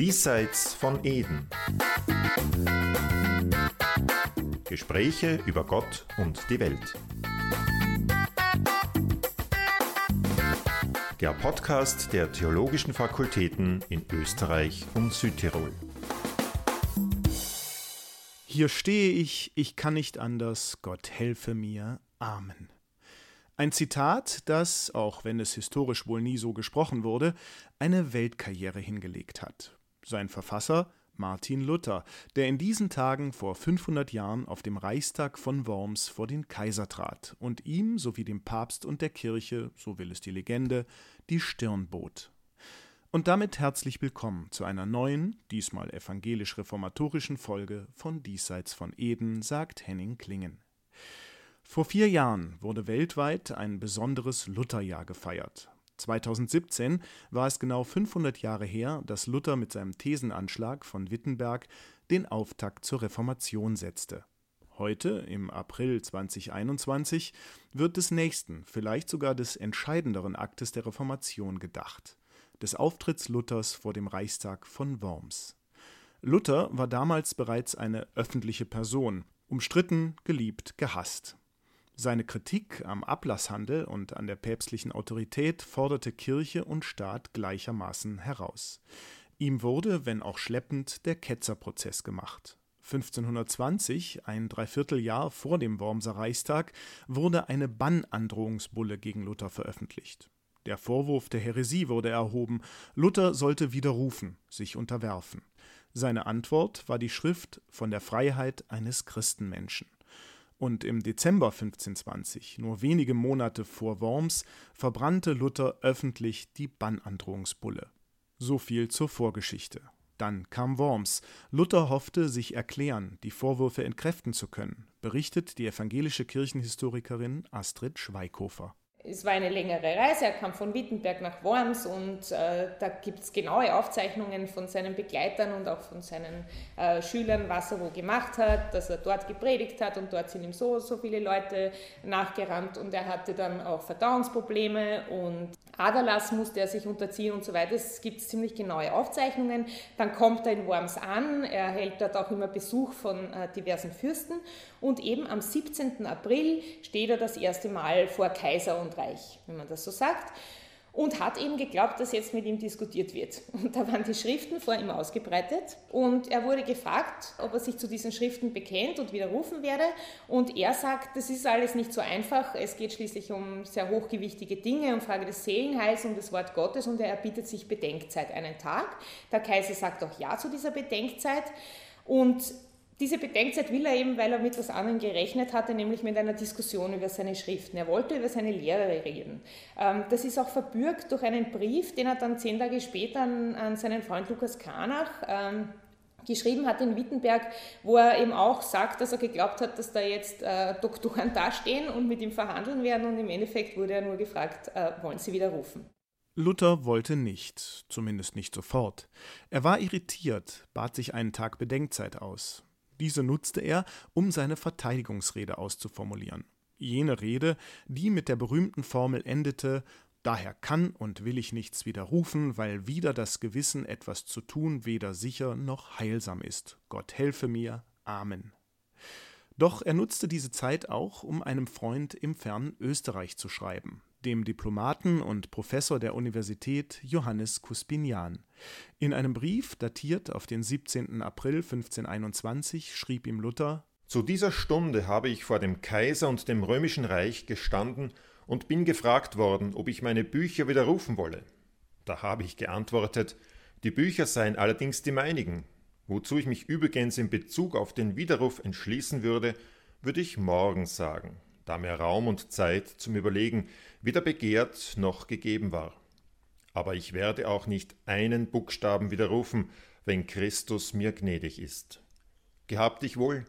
Diesseits von Eden. Gespräche über Gott und die Welt. Der Podcast der Theologischen Fakultäten in Österreich und Südtirol. Hier stehe ich, ich kann nicht anders, Gott helfe mir. Amen. Ein Zitat, das, auch wenn es historisch wohl nie so gesprochen wurde, eine Weltkarriere hingelegt hat. Sein Verfasser Martin Luther, der in diesen Tagen vor 500 Jahren auf dem Reichstag von Worms vor den Kaiser trat und ihm sowie dem Papst und der Kirche, so will es die Legende, die Stirn bot. Und damit herzlich willkommen zu einer neuen, diesmal evangelisch-reformatorischen Folge von Diesseits von Eden, sagt Henning Klingen. Vor vier Jahren wurde weltweit ein besonderes Lutherjahr gefeiert. 2017 war es genau 500 Jahre her, dass Luther mit seinem Thesenanschlag von Wittenberg den Auftakt zur Reformation setzte. Heute, im April 2021, wird des nächsten, vielleicht sogar des entscheidenderen Aktes der Reformation gedacht, des Auftritts Luthers vor dem Reichstag von Worms. Luther war damals bereits eine öffentliche Person, umstritten, geliebt, gehasst. Seine Kritik am Ablasshandel und an der päpstlichen Autorität forderte Kirche und Staat gleichermaßen heraus. Ihm wurde, wenn auch schleppend, der Ketzerprozess gemacht. 1520, ein Dreivierteljahr vor dem Wormser Reichstag, wurde eine Bannandrohungsbulle gegen Luther veröffentlicht. Der Vorwurf der Häresie wurde erhoben, Luther sollte widerrufen, sich unterwerfen. Seine Antwort war die Schrift von der Freiheit eines Christenmenschen und im Dezember 1520, nur wenige Monate vor Worms, verbrannte Luther öffentlich die Bannandrohungsbulle. So viel zur Vorgeschichte. Dann kam Worms. Luther hoffte, sich erklären, die Vorwürfe entkräften zu können, berichtet die evangelische Kirchenhistorikerin Astrid Schweighofer. Es war eine längere Reise, er kam von Wittenberg nach Worms und äh, da gibt es genaue Aufzeichnungen von seinen Begleitern und auch von seinen äh, Schülern, was er wo gemacht hat, dass er dort gepredigt hat und dort sind ihm so, so viele Leute nachgerannt und er hatte dann auch Verdauungsprobleme und Aderlass musste er sich unterziehen und so weiter. Es gibt ziemlich genaue Aufzeichnungen. Dann kommt er in Worms an, er hält dort auch immer Besuch von äh, diversen Fürsten und eben am 17. April steht er das erste Mal vor Kaiser und Reich, wenn man das so sagt und hat eben geglaubt, dass jetzt mit ihm diskutiert wird. Und da waren die Schriften vor ihm ausgebreitet und er wurde gefragt, ob er sich zu diesen Schriften bekennt und widerrufen werde. Und er sagt, das ist alles nicht so einfach. Es geht schließlich um sehr hochgewichtige Dinge, um Frage des Seelenheils, um das Wort Gottes und er erbietet sich Bedenkzeit einen Tag. Der Kaiser sagt auch Ja zu dieser Bedenkzeit. Und diese Bedenkzeit will er eben, weil er mit etwas anderem gerechnet hatte, nämlich mit einer Diskussion über seine Schriften. Er wollte über seine Lehre reden. Ähm, das ist auch verbürgt durch einen Brief, den er dann zehn Tage später an, an seinen Freund Lukas Kranach ähm, geschrieben hat in Wittenberg, wo er eben auch sagt, dass er geglaubt hat, dass da jetzt äh, Doktoren dastehen und mit ihm verhandeln werden und im Endeffekt wurde er nur gefragt, äh, wollen Sie widerrufen. Luther wollte nicht, zumindest nicht sofort. Er war irritiert, bat sich einen Tag Bedenkzeit aus. Diese nutzte er, um seine Verteidigungsrede auszuformulieren. Jene Rede, die mit der berühmten Formel endete Daher kann und will ich nichts widerrufen, weil wieder das Gewissen etwas zu tun weder sicher noch heilsam ist. Gott helfe mir. Amen. Doch er nutzte diese Zeit auch, um einem Freund im fernen Österreich zu schreiben dem Diplomaten und Professor der Universität Johannes Cuspinian. In einem Brief, datiert auf den 17. April 1521, schrieb ihm Luther Zu dieser Stunde habe ich vor dem Kaiser und dem römischen Reich gestanden und bin gefragt worden, ob ich meine Bücher widerrufen wolle. Da habe ich geantwortet, die Bücher seien allerdings die meinigen. Wozu ich mich übrigens in Bezug auf den Widerruf entschließen würde, würde ich morgen sagen da mir Raum und Zeit zum Überlegen weder begehrt noch gegeben war. Aber ich werde auch nicht einen Buchstaben widerrufen, wenn Christus mir gnädig ist. Gehabt dich wohl,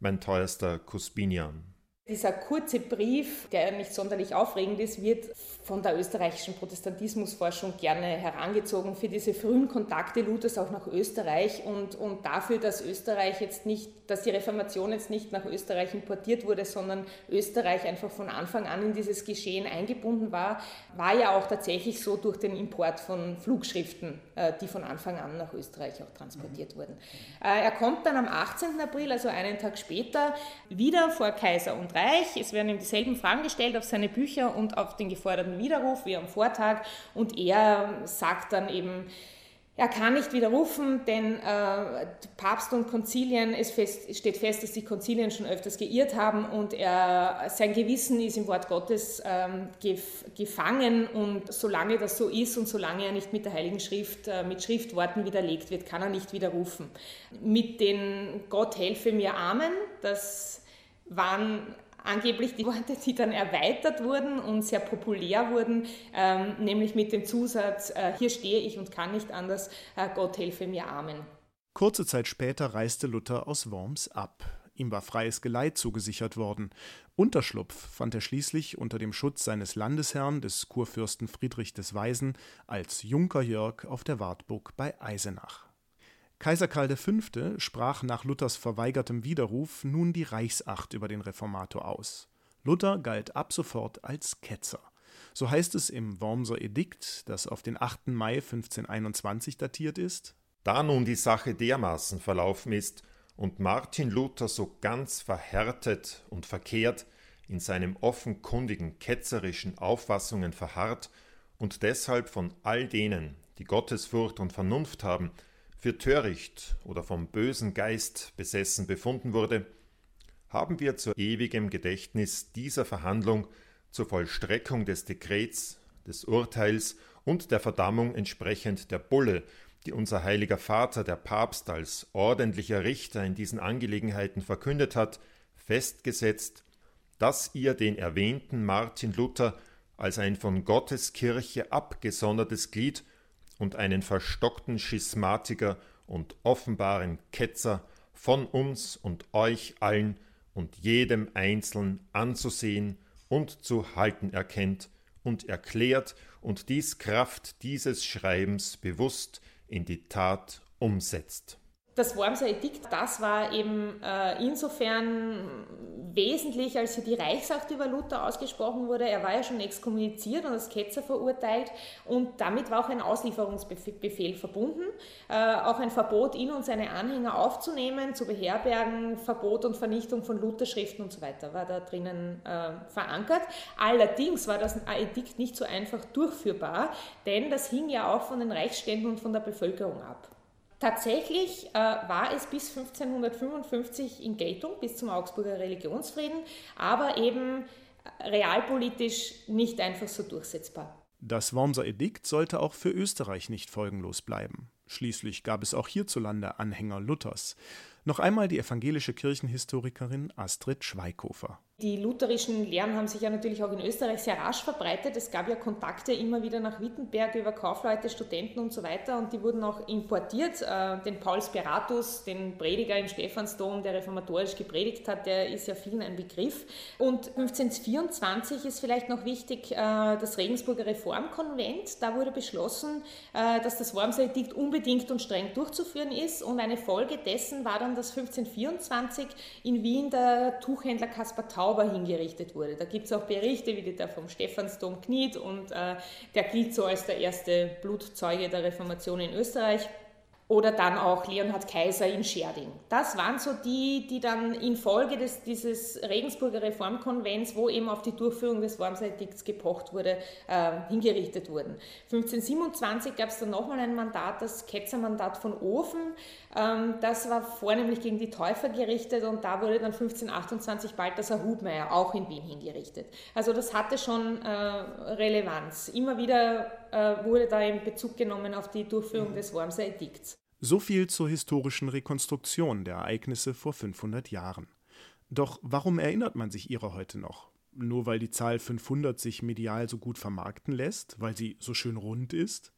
mein teuerster Cuspinian. Dieser kurze Brief, der nicht sonderlich aufregend ist, wird von der österreichischen Protestantismusforschung gerne herangezogen für diese frühen Kontakte Luthers auch nach Österreich und, und dafür, dass Österreich jetzt nicht, dass die Reformation jetzt nicht nach Österreich importiert wurde, sondern Österreich einfach von Anfang an in dieses Geschehen eingebunden war, war ja auch tatsächlich so durch den Import von Flugschriften, äh, die von Anfang an nach Österreich auch transportiert wurden. Äh, er kommt dann am 18. April, also einen Tag später, wieder vor Kaiser und Reich. Es werden ihm dieselben Fragen gestellt auf seine Bücher und auf den geforderten Widerruf wie am Vortag. Und er sagt dann eben, er kann nicht widerrufen, denn äh, Papst und Konzilien, es, fest, es, steht fest, dass die Konzilien schon öfters geirrt haben und er, sein Gewissen ist im Wort Gottes ähm, gef, gefangen und solange das so ist und solange er nicht mit der Heiligen Schrift, äh, mit Schriftworten widerlegt wird, kann er nicht widerrufen. Mit den Gott helfe mir Amen, das waren angeblich die Worte, die dann erweitert wurden und sehr populär wurden, ähm, nämlich mit dem Zusatz, äh, hier stehe ich und kann nicht anders, äh, Gott helfe mir, Amen. Kurze Zeit später reiste Luther aus Worms ab. Ihm war freies Geleit zugesichert worden. Unterschlupf fand er schließlich unter dem Schutz seines Landesherrn, des Kurfürsten Friedrich des Weisen, als Junker Jörg auf der Wartburg bei Eisenach. Kaiser Karl V. sprach nach Luthers verweigertem Widerruf nun die Reichsacht über den Reformator aus. Luther galt ab sofort als Ketzer. So heißt es im Wormser Edikt, das auf den 8. Mai 1521 datiert ist. Da nun die Sache dermaßen verlaufen ist und Martin Luther so ganz verhärtet und verkehrt in seinem offenkundigen ketzerischen Auffassungen verharrt und deshalb von all denen, die Gottesfurcht und Vernunft haben, für töricht oder vom bösen Geist besessen befunden wurde, haben wir zu ewigem Gedächtnis dieser Verhandlung zur Vollstreckung des Dekrets, des Urteils und der Verdammung entsprechend der Bulle, die unser heiliger Vater, der Papst, als ordentlicher Richter in diesen Angelegenheiten verkündet hat, festgesetzt, dass ihr den erwähnten Martin Luther als ein von Gottes Kirche abgesondertes Glied und einen verstockten Schismatiker und offenbaren Ketzer von uns und euch allen und jedem Einzelnen anzusehen und zu halten erkennt und erklärt und dies Kraft dieses Schreibens bewusst in die Tat umsetzt. Das Wormser Edikt, das war eben äh, insofern wesentlich, als hier die Reichsacht über Luther ausgesprochen wurde. Er war ja schon exkommuniziert und als Ketzer verurteilt und damit war auch ein Auslieferungsbefehl verbunden. Äh, auch ein Verbot, ihn und seine Anhänger aufzunehmen, zu beherbergen, Verbot und Vernichtung von Lutherschriften und so weiter war da drinnen äh, verankert. Allerdings war das Edikt nicht so einfach durchführbar, denn das hing ja auch von den Reichsständen und von der Bevölkerung ab. Tatsächlich äh, war es bis 1555 in Geltung, bis zum Augsburger Religionsfrieden, aber eben realpolitisch nicht einfach so durchsetzbar. Das Wormser Edikt sollte auch für Österreich nicht folgenlos bleiben. Schließlich gab es auch hierzulande Anhänger Luthers. Noch einmal die evangelische Kirchenhistorikerin Astrid Schweighofer. Die lutherischen Lehren haben sich ja natürlich auch in Österreich sehr rasch verbreitet. Es gab ja Kontakte immer wieder nach Wittenberg über Kaufleute, Studenten und so weiter und die wurden auch importiert. Äh, den Paul Speratus, den Prediger im Stephansdom, der reformatorisch gepredigt hat, der ist ja vielen ein Begriff. Und 1524 ist vielleicht noch wichtig äh, das Regensburger Reformkonvent. Da wurde beschlossen, äh, dass das Wormser Edikt unbedingt und streng durchzuführen ist und eine Folge dessen war dann, dass 1524 in Wien der Tuchhändler Kaspar Tau Zauber hingerichtet wurde. Da gibt es auch Berichte, wie der vom Stephansdom kniet und äh, der gilt so als der erste Blutzeuge der Reformation in Österreich oder dann auch Leonhard Kaiser in Scherding. Das waren so die, die dann infolge des, dieses Regensburger Reformkonvents, wo eben auf die Durchführung des Wormser-Edikts gepocht wurde, äh, hingerichtet wurden. 1527 gab es dann nochmal ein Mandat, das Ketzermandat von Ofen. Ähm, das war vornehmlich gegen die Täufer gerichtet und da wurde dann 1528 Balthasar Hubmeier auch in Wien hingerichtet. Also das hatte schon äh, Relevanz. Immer wieder äh, wurde da in Bezug genommen auf die Durchführung des Wormser Edikts. So viel zur historischen Rekonstruktion der Ereignisse vor 500 Jahren. Doch warum erinnert man sich ihrer heute noch? Nur weil die Zahl 500 sich medial so gut vermarkten lässt, weil sie so schön rund ist?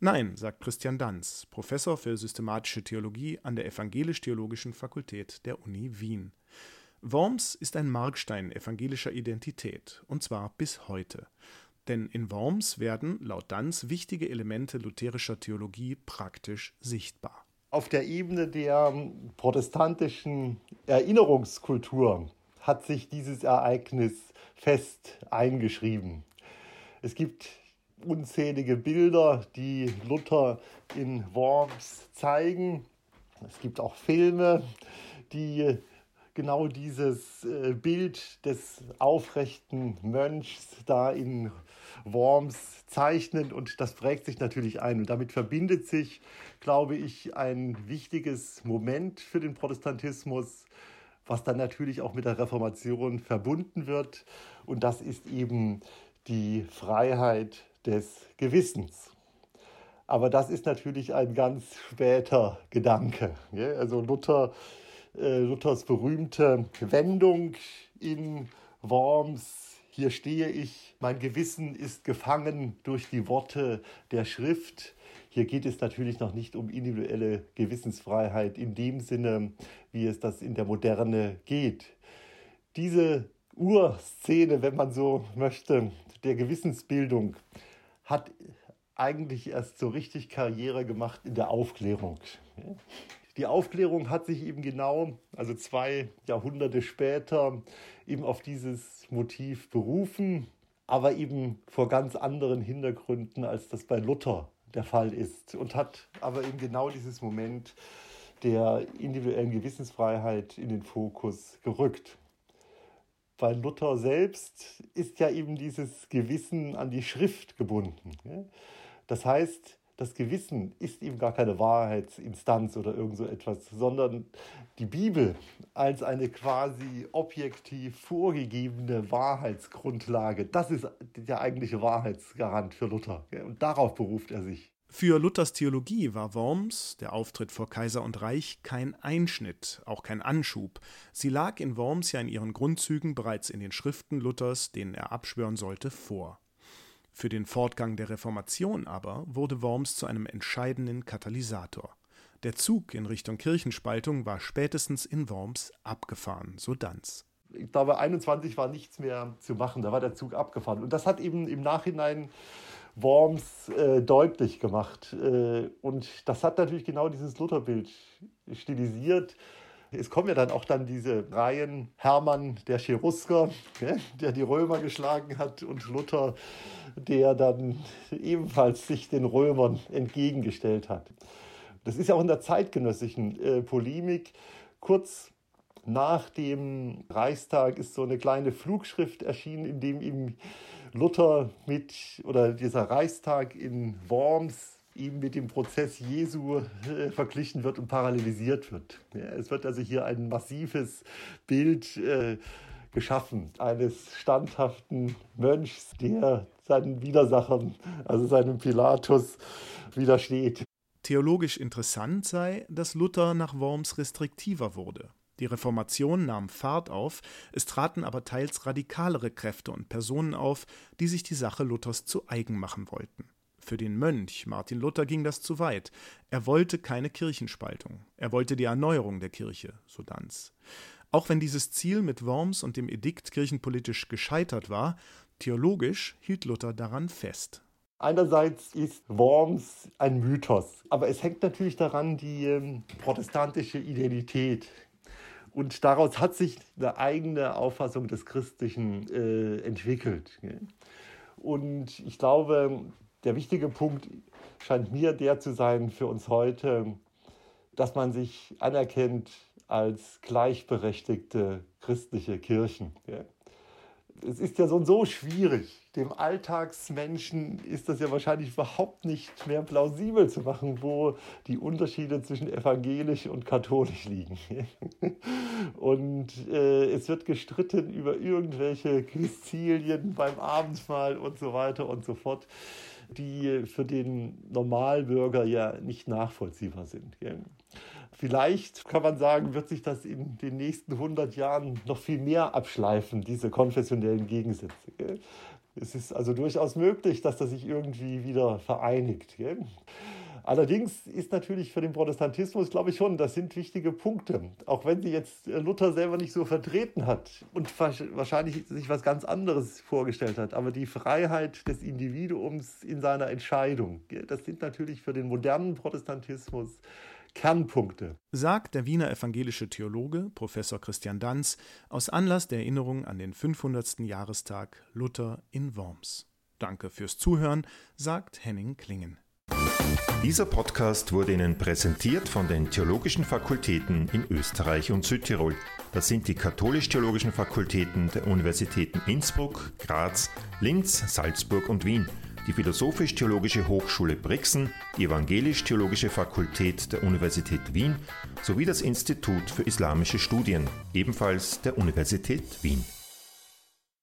Nein, sagt Christian Danz, Professor für systematische Theologie an der Evangelisch-Theologischen Fakultät der Uni Wien Worms ist ein Markstein evangelischer Identität, und zwar bis heute. Denn in Worms werden, laut Danz, wichtige Elemente lutherischer Theologie praktisch sichtbar. Auf der Ebene der protestantischen Erinnerungskultur hat sich dieses Ereignis fest eingeschrieben. Es gibt unzählige Bilder, die Luther in Worms zeigen. Es gibt auch Filme, die genau dieses äh, Bild des aufrechten Mönchs da in Worms zeichnen und das prägt sich natürlich ein. Und damit verbindet sich, glaube ich, ein wichtiges Moment für den Protestantismus, was dann natürlich auch mit der Reformation verbunden wird. Und das ist eben die Freiheit des Gewissens. Aber das ist natürlich ein ganz später Gedanke. Also Luther äh, Luthers berühmte Wendung in Worms. Hier stehe ich, mein Gewissen ist gefangen durch die Worte der Schrift. Hier geht es natürlich noch nicht um individuelle Gewissensfreiheit in dem Sinne, wie es das in der Moderne geht. Diese Urszene, wenn man so möchte, der Gewissensbildung hat eigentlich erst so richtig Karriere gemacht in der Aufklärung. Die Aufklärung hat sich eben genau, also zwei Jahrhunderte später, eben auf dieses Motiv berufen, aber eben vor ganz anderen Hintergründen, als das bei Luther der Fall ist. Und hat aber eben genau dieses Moment der individuellen Gewissensfreiheit in den Fokus gerückt. Weil Luther selbst ist ja eben dieses Gewissen an die Schrift gebunden. Das heißt, das Gewissen ist eben gar keine Wahrheitsinstanz oder irgend so etwas, sondern die Bibel als eine quasi objektiv vorgegebene Wahrheitsgrundlage. Das ist der eigentliche Wahrheitsgarant für Luther. Und darauf beruft er sich. Für Luthers Theologie war Worms, der Auftritt vor Kaiser und Reich, kein Einschnitt, auch kein Anschub. Sie lag in Worms ja in ihren Grundzügen bereits in den Schriften Luthers, denen er abschwören sollte, vor. Für den Fortgang der Reformation aber wurde Worms zu einem entscheidenden Katalysator. Der Zug in Richtung Kirchenspaltung war spätestens in Worms abgefahren, so Danz. Ich glaube, 21 war nichts mehr zu machen, da war der Zug abgefahren. Und das hat eben im Nachhinein Worms äh, deutlich gemacht. Äh, und das hat natürlich genau dieses Lutherbild stilisiert es kommen ja dann auch dann diese Reihen Hermann der Cherusker, der die Römer geschlagen hat, und Luther, der dann ebenfalls sich den Römern entgegengestellt hat. Das ist ja auch in der zeitgenössischen äh, Polemik. Kurz nach dem Reichstag ist so eine kleine Flugschrift erschienen, in dem ihm Luther mit oder dieser Reichstag in Worms ihm mit dem Prozess Jesu äh, verglichen wird und parallelisiert wird. Es wird also hier ein massives Bild äh, geschaffen eines standhaften Mönchs, der seinen Widersachern, also seinem Pilatus, widersteht. Theologisch interessant sei, dass Luther nach Worms restriktiver wurde. Die Reformation nahm Fahrt auf, es traten aber teils radikalere Kräfte und Personen auf, die sich die Sache Luthers zu eigen machen wollten. Für den Mönch Martin Luther ging das zu weit. Er wollte keine Kirchenspaltung. Er wollte die Erneuerung der Kirche, so Danz. Auch wenn dieses Ziel mit Worms und dem Edikt kirchenpolitisch gescheitert war, theologisch hielt Luther daran fest. Einerseits ist Worms ein Mythos, aber es hängt natürlich daran die ähm, protestantische Identität. Und daraus hat sich eine eigene Auffassung des Christlichen äh, entwickelt. Und ich glaube, der wichtige Punkt scheint mir der zu sein für uns heute, dass man sich anerkennt als gleichberechtigte christliche Kirchen. Es ist ja so und so schwierig. Dem Alltagsmenschen ist das ja wahrscheinlich überhaupt nicht mehr plausibel zu machen, wo die Unterschiede zwischen evangelisch und katholisch liegen. Und äh, es wird gestritten über irgendwelche Quizilien beim Abendmahl und so weiter und so fort die für den Normalbürger ja nicht nachvollziehbar sind. Vielleicht kann man sagen, wird sich das in den nächsten 100 Jahren noch viel mehr abschleifen, diese konfessionellen Gegensätze. Es ist also durchaus möglich, dass das sich irgendwie wieder vereinigt. Allerdings ist natürlich für den Protestantismus, glaube ich schon, das sind wichtige Punkte. Auch wenn sie jetzt Luther selber nicht so vertreten hat und wahrscheinlich sich was ganz anderes vorgestellt hat. Aber die Freiheit des Individuums in seiner Entscheidung, das sind natürlich für den modernen Protestantismus Kernpunkte. Sagt der Wiener evangelische Theologe Professor Christian Danz aus Anlass der Erinnerung an den 500. Jahrestag Luther in Worms. Danke fürs Zuhören, sagt Henning Klingen. Dieser Podcast wurde Ihnen präsentiert von den Theologischen Fakultäten in Österreich und Südtirol. Das sind die katholisch-theologischen Fakultäten der Universitäten Innsbruck, Graz, Linz, Salzburg und Wien, die Philosophisch-Theologische Hochschule Brixen, die Evangelisch-Theologische Fakultät der Universität Wien sowie das Institut für Islamische Studien, ebenfalls der Universität Wien.